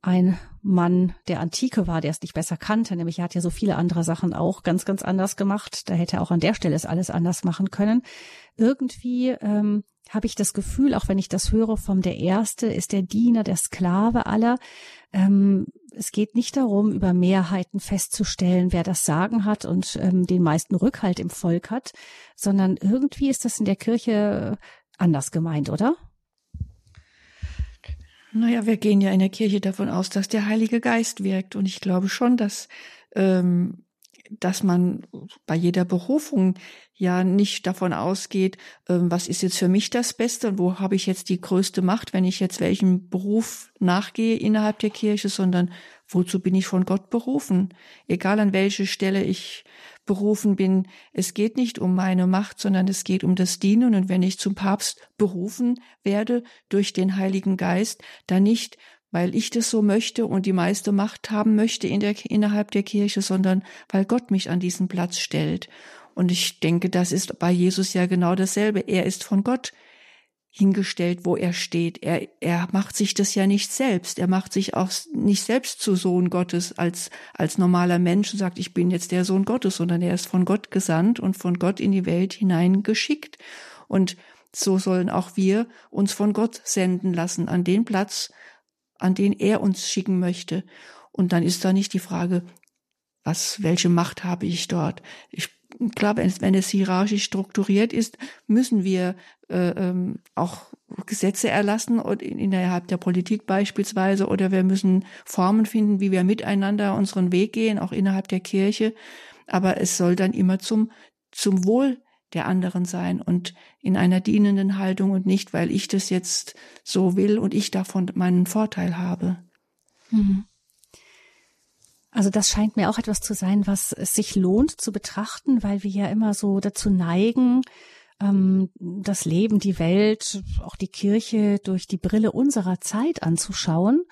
S1: ein Mann der Antike war, der es nicht besser kannte. Nämlich er hat ja so viele andere Sachen auch ganz, ganz anders gemacht. Da hätte er auch an der Stelle es alles anders machen können. Irgendwie ähm, habe ich das Gefühl, auch wenn ich das höre vom der Erste, ist der Diener, der Sklave aller. Ähm, es geht nicht darum, über Mehrheiten festzustellen, wer das Sagen hat und ähm, den meisten Rückhalt im Volk hat, sondern irgendwie ist das in der Kirche anders gemeint, oder?
S3: Naja, wir gehen ja in der Kirche davon aus, dass der Heilige Geist wirkt. Und ich glaube schon, dass, ähm, dass man bei jeder Berufung ja nicht davon ausgeht, ähm, was ist jetzt für mich das Beste und wo habe ich jetzt die größte Macht, wenn ich jetzt welchem Beruf nachgehe innerhalb der Kirche, sondern wozu bin ich von Gott berufen? Egal an welche Stelle ich berufen bin. Es geht nicht um meine Macht, sondern es geht um das Dienen. Und wenn ich zum Papst berufen werde durch den Heiligen Geist, dann nicht, weil ich das so möchte und die meiste Macht haben möchte in der, innerhalb der Kirche, sondern weil Gott mich an diesen Platz stellt. Und ich denke, das ist bei Jesus ja genau dasselbe. Er ist von Gott hingestellt, wo er steht. Er, er macht sich das ja nicht selbst. Er macht sich auch nicht selbst zu Sohn Gottes als, als normaler Mensch und sagt, ich bin jetzt der Sohn Gottes, sondern er ist von Gott gesandt und von Gott in die Welt hineingeschickt. Und so sollen auch wir uns von Gott senden lassen an den Platz, an den er uns schicken möchte. Und dann ist da nicht die Frage, was, welche Macht habe ich dort? Ich wenn es, wenn es hierarchisch strukturiert ist, müssen wir äh, ähm, auch Gesetze erlassen und innerhalb der Politik beispielsweise oder wir müssen Formen finden, wie wir miteinander unseren Weg gehen, auch innerhalb der Kirche. Aber es soll dann immer zum, zum Wohl der anderen sein und in einer dienenden Haltung und nicht, weil ich das jetzt so will und ich davon meinen Vorteil habe. Mhm.
S1: Also das scheint mir auch etwas zu sein, was es sich lohnt zu betrachten, weil wir ja immer so dazu neigen, ähm, das Leben, die Welt, auch die Kirche durch die Brille unserer Zeit anzuschauen.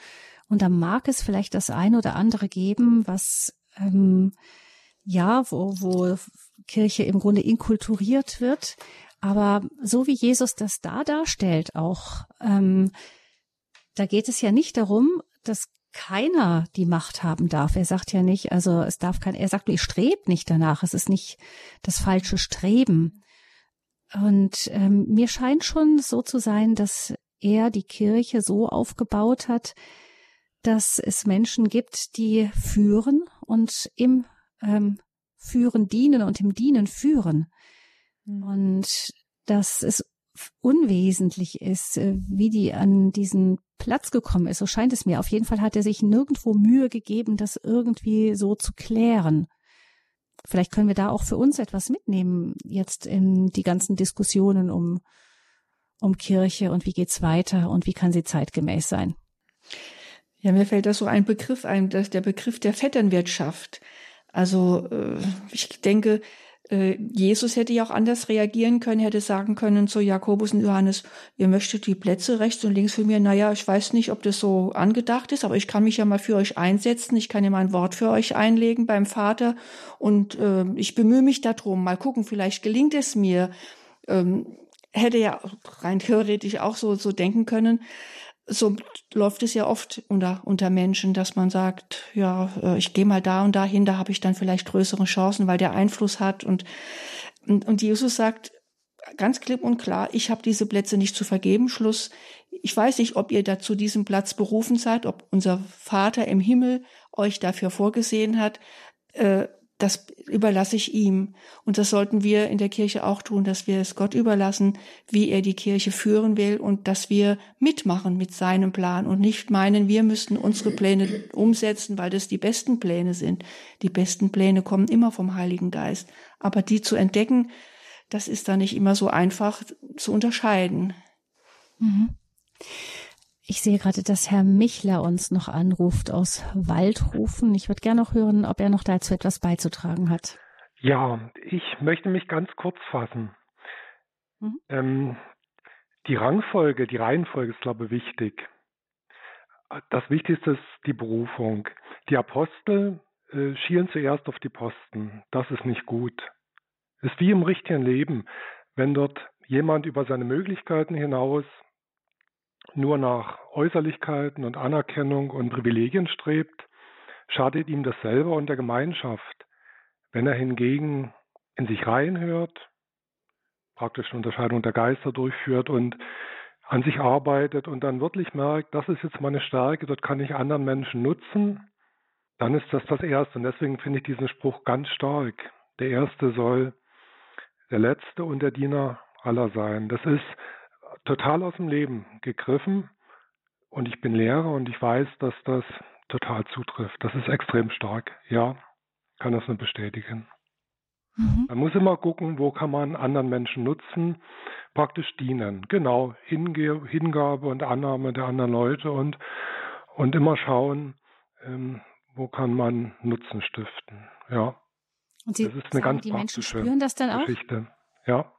S1: Und da mag es vielleicht das eine oder andere geben, was ähm, ja, wo, wo Kirche im Grunde inkulturiert wird. Aber so wie Jesus das da darstellt, auch, ähm, da geht es ja nicht darum, dass keiner die Macht haben darf. Er sagt ja nicht, also es darf kein, er sagt nur, ich strebe nicht danach. Es ist nicht das falsche Streben. Und ähm, mir scheint schon so zu sein, dass er die Kirche so aufgebaut hat, dass es Menschen gibt, die führen und im ähm, Führen dienen und im Dienen führen. Mhm. Und dass es unwesentlich ist, äh, wie die an diesen Platz gekommen ist. So scheint es mir. Auf jeden Fall hat er sich nirgendwo Mühe gegeben, das irgendwie so zu klären. Vielleicht können wir da auch für uns etwas mitnehmen, jetzt in die ganzen Diskussionen um, um Kirche und wie geht's weiter und wie kann sie zeitgemäß sein.
S3: Ja, mir fällt da so ein Begriff ein, dass der Begriff der Vetternwirtschaft. Also äh, ich denke, äh, Jesus hätte ja auch anders reagieren können, hätte sagen können zu Jakobus und Johannes, ihr möchtet die Plätze rechts und links für mir. Naja, ich weiß nicht, ob das so angedacht ist, aber ich kann mich ja mal für euch einsetzen. Ich kann ja mal ein Wort für euch einlegen beim Vater und äh, ich bemühe mich darum. Mal gucken, vielleicht gelingt es mir. Ähm, hätte ja rein theoretisch auch so, so denken können so läuft es ja oft unter, unter Menschen, dass man sagt, ja, äh, ich gehe mal da und da hin, da habe ich dann vielleicht größere Chancen, weil der Einfluss hat. Und, und, und Jesus sagt ganz klipp und klar, ich habe diese Plätze nicht zu vergeben. Schluss. Ich weiß nicht, ob ihr da zu diesem Platz berufen seid, ob unser Vater im Himmel euch dafür vorgesehen hat. Äh, das überlasse ich ihm. Und das sollten wir in der Kirche auch tun, dass wir es Gott überlassen, wie er die Kirche führen will und dass wir mitmachen mit seinem Plan und nicht meinen, wir müssten unsere Pläne umsetzen, weil das die besten Pläne sind. Die besten Pläne kommen immer vom Heiligen Geist. Aber die zu entdecken, das ist da nicht immer so einfach zu unterscheiden.
S1: Mhm. Ich sehe gerade, dass Herr Michler uns noch anruft aus Waldhofen. Ich würde gerne noch hören, ob er noch dazu etwas beizutragen hat.
S8: Ja, ich möchte mich ganz kurz fassen. Mhm. Ähm, die Rangfolge, die Reihenfolge ist, glaube ich, wichtig. Das Wichtigste ist die Berufung. Die Apostel äh, schielen zuerst auf die Posten. Das ist nicht gut. Ist wie im richtigen Leben. Wenn dort jemand über seine Möglichkeiten hinaus nur nach Äußerlichkeiten und Anerkennung und Privilegien strebt, schadet ihm das selber und der Gemeinschaft. Wenn er hingegen in sich reinhört, praktisch eine Unterscheidung der Geister durchführt und an sich arbeitet und dann wirklich merkt, das ist jetzt meine Stärke, dort kann ich anderen Menschen nutzen, dann ist das das Erste. Und deswegen finde ich diesen Spruch ganz stark. Der Erste soll der Letzte und der Diener aller sein. Das ist total aus dem Leben gegriffen und ich bin Lehrer und ich weiß, dass das total zutrifft. Das ist extrem stark. Ja, kann das nur bestätigen. Mhm. Man muss immer gucken, wo kann man anderen Menschen nutzen, praktisch dienen. Genau, Hinge Hingabe und Annahme der anderen Leute und, und immer schauen, ähm, wo kann man Nutzen stiften. Ja.
S1: Und Sie
S8: das ist eine
S1: ganz die Menschen spüren das dann auch?
S8: Geschichte. Ja.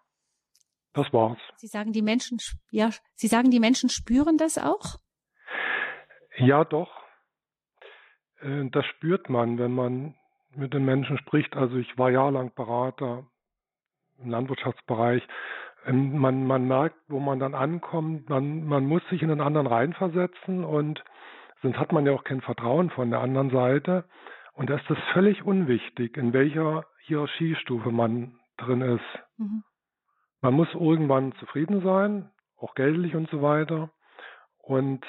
S8: Das war's.
S1: Sie sagen, die Menschen, ja, Sie sagen, die Menschen spüren das auch?
S8: Ja, doch. Äh, das spürt man, wenn man mit den Menschen spricht. Also ich war jahrelang Berater im Landwirtschaftsbereich. Ähm, man, man merkt, wo man dann ankommt, man, man muss sich in den anderen reinversetzen und sonst hat man ja auch kein Vertrauen von der anderen Seite. Und da ist es völlig unwichtig, in welcher Hierarchiestufe man drin ist. Mhm. Man muss irgendwann zufrieden sein, auch geldlich und so weiter. Und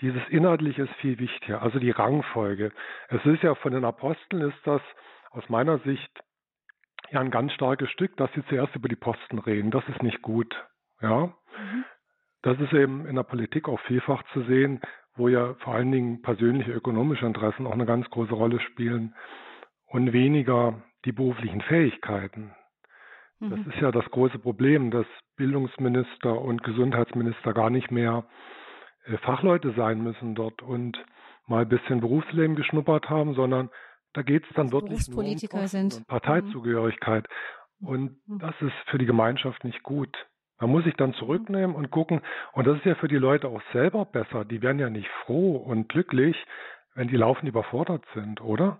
S8: dieses Inhaltliche ist viel wichtiger, also die Rangfolge. Es ist ja von den Aposteln ist das aus meiner Sicht ja ein ganz starkes Stück, dass sie zuerst über die Posten reden. Das ist nicht gut. Ja. Mhm. Das ist eben in der Politik auch vielfach zu sehen, wo ja vor allen Dingen persönliche ökonomische Interessen auch eine ganz große Rolle spielen und weniger die beruflichen Fähigkeiten. Das mhm. ist ja das große Problem, dass Bildungsminister und Gesundheitsminister gar nicht mehr äh, Fachleute sein müssen dort und mal ein bisschen Berufsleben geschnuppert haben, sondern da geht es dann dass wirklich nur um
S1: sind.
S8: Parteizugehörigkeit. Mhm. Und mhm. das ist für die Gemeinschaft nicht gut. Man muss sich dann zurücknehmen und gucken. Und das ist ja für die Leute auch selber besser. Die werden ja nicht froh und glücklich, wenn die laufend überfordert sind, oder?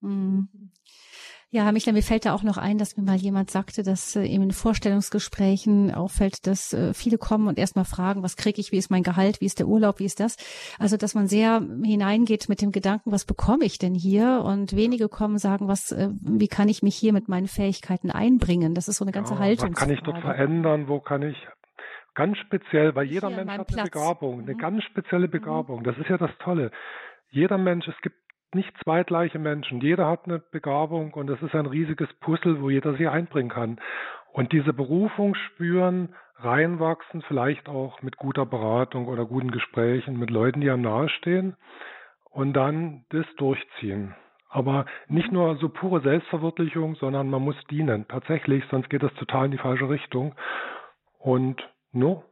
S1: Mhm. Ja, Michler, mir fällt da auch noch ein, dass mir mal jemand sagte, dass äh, ihm in Vorstellungsgesprächen auffällt, dass äh, viele kommen und erstmal fragen, was kriege ich, wie ist mein Gehalt, wie ist der Urlaub, wie ist das? Also, dass man sehr hineingeht mit dem Gedanken, was bekomme ich denn hier? Und wenige kommen sagen, was, äh, wie kann ich mich hier mit meinen Fähigkeiten einbringen? Das ist so eine ganze ja, Haltung.
S8: Was kann ich dort verändern? Wo kann ich ganz speziell, weil jeder Mensch hat eine Platz. Begabung, eine mhm. ganz spezielle mhm. Begabung. Das ist ja das Tolle. Jeder Mensch, es gibt nicht zwei gleiche Menschen. Jeder hat eine Begabung und es ist ein riesiges Puzzle, wo jeder sie einbringen kann. Und diese Berufung spüren, reinwachsen, vielleicht auch mit guter Beratung oder guten Gesprächen mit Leuten, die einem nahestehen und dann das durchziehen. Aber nicht nur so pure Selbstverwirklichung, sondern man muss dienen, tatsächlich, sonst geht das total in die falsche Richtung. Und no,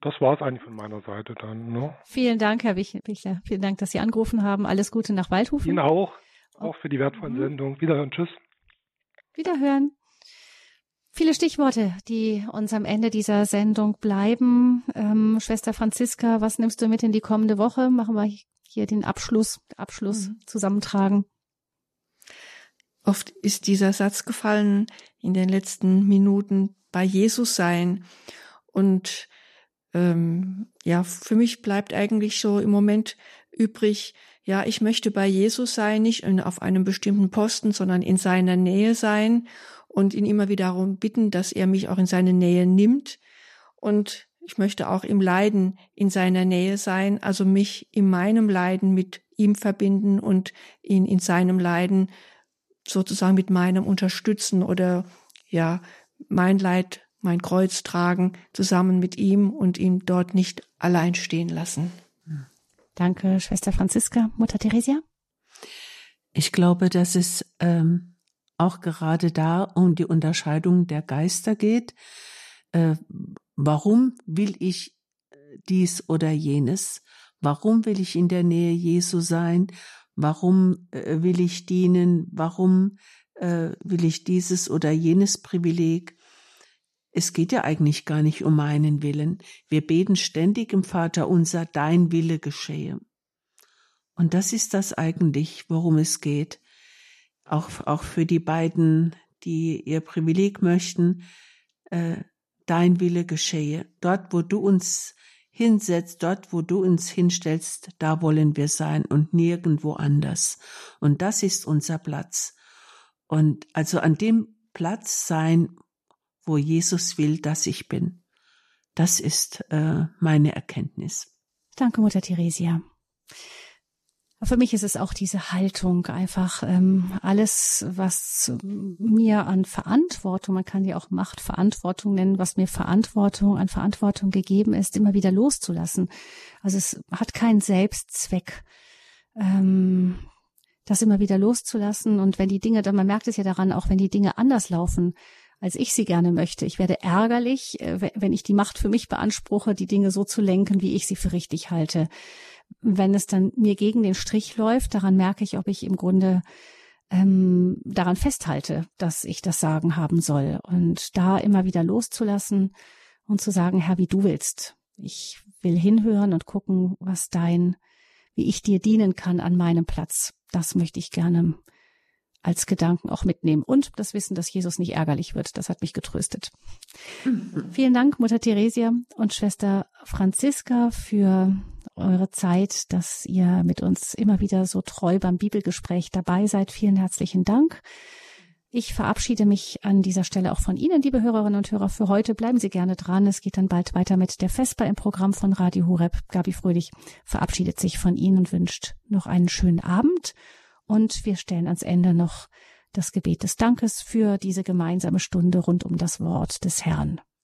S8: das war es eigentlich von meiner Seite dann. No.
S1: Vielen Dank, Herr Wichler. Vielen Dank, dass Sie angerufen haben. Alles Gute nach Waldhofen.
S8: Ihnen auch. Auch für die wertvollen mhm. Sendungen. Wiederhören. Tschüss.
S1: Wiederhören. Viele Stichworte, die uns am Ende dieser Sendung bleiben. Ähm, Schwester Franziska, was nimmst du mit in die kommende Woche? Machen wir hier den Abschluss, Abschluss mhm. zusammentragen.
S3: Oft ist dieser Satz gefallen in den letzten Minuten bei Jesus sein. Und ähm, ja, für mich bleibt eigentlich so im Moment übrig, ja, ich möchte bei Jesus sein, nicht auf einem bestimmten Posten, sondern in seiner Nähe sein und ihn immer wieder darum bitten, dass er mich auch in seine Nähe nimmt. Und ich möchte auch im Leiden in seiner Nähe sein, also mich in meinem Leiden mit ihm verbinden und ihn in seinem Leiden sozusagen mit meinem unterstützen oder ja, mein Leid, mein Kreuz tragen, zusammen mit ihm und ihn dort nicht allein stehen lassen.
S1: Danke, Schwester Franziska, Mutter Theresia.
S2: Ich glaube, dass es ähm, auch gerade da um die Unterscheidung der Geister geht. Äh, warum will ich äh, dies oder jenes? Warum will ich in der Nähe Jesu sein? Warum äh, will ich dienen? Warum äh, will ich dieses oder jenes Privileg? Es geht ja eigentlich gar nicht um meinen Willen. Wir beten ständig im Vater unser, dein Wille geschehe. Und das ist das eigentlich, worum es geht auch, auch für die beiden, die ihr Privileg möchten, äh, dein Wille geschehe. Dort, wo du uns hinsetzt, dort, wo du uns hinstellst, da wollen wir sein und nirgendwo anders. Und das ist unser Platz. Und also an dem Platz sein, wo Jesus will, dass ich bin. Das ist äh, meine Erkenntnis.
S1: Danke, Mutter Theresia. Für mich ist es auch diese Haltung, einfach ähm, alles, was mir an Verantwortung, man kann ja auch Machtverantwortung nennen, was mir Verantwortung an Verantwortung gegeben ist, immer wieder loszulassen. Also es hat keinen Selbstzweck, ähm, das immer wieder loszulassen. Und wenn die Dinge, dann man merkt es ja daran, auch wenn die Dinge anders laufen, als ich sie gerne möchte. Ich werde ärgerlich, äh, wenn ich die Macht für mich beanspruche, die Dinge so zu lenken, wie ich sie für richtig halte wenn es dann mir gegen den Strich läuft, daran merke ich, ob ich im Grunde ähm, daran festhalte, dass ich das Sagen haben soll. Und da immer wieder loszulassen und zu sagen, Herr, wie du willst. Ich will hinhören und gucken, was dein, wie ich dir dienen kann an meinem Platz. Das möchte ich gerne als Gedanken auch mitnehmen. Und das Wissen, dass Jesus nicht ärgerlich wird, das hat mich getröstet. Mhm. Vielen Dank, Mutter Theresia und Schwester Franziska, für eure Zeit, dass ihr mit uns immer wieder so treu beim Bibelgespräch dabei seid. Vielen herzlichen Dank. Ich verabschiede mich an dieser Stelle auch von Ihnen, liebe Hörerinnen und Hörer, für heute. Bleiben Sie gerne dran. Es geht dann bald weiter mit der Vesper im Programm von Radio Horeb. Gabi Fröhlich verabschiedet sich von Ihnen und wünscht noch einen schönen Abend. Und wir stellen ans Ende noch das Gebet des Dankes für diese gemeinsame Stunde rund um das Wort des Herrn.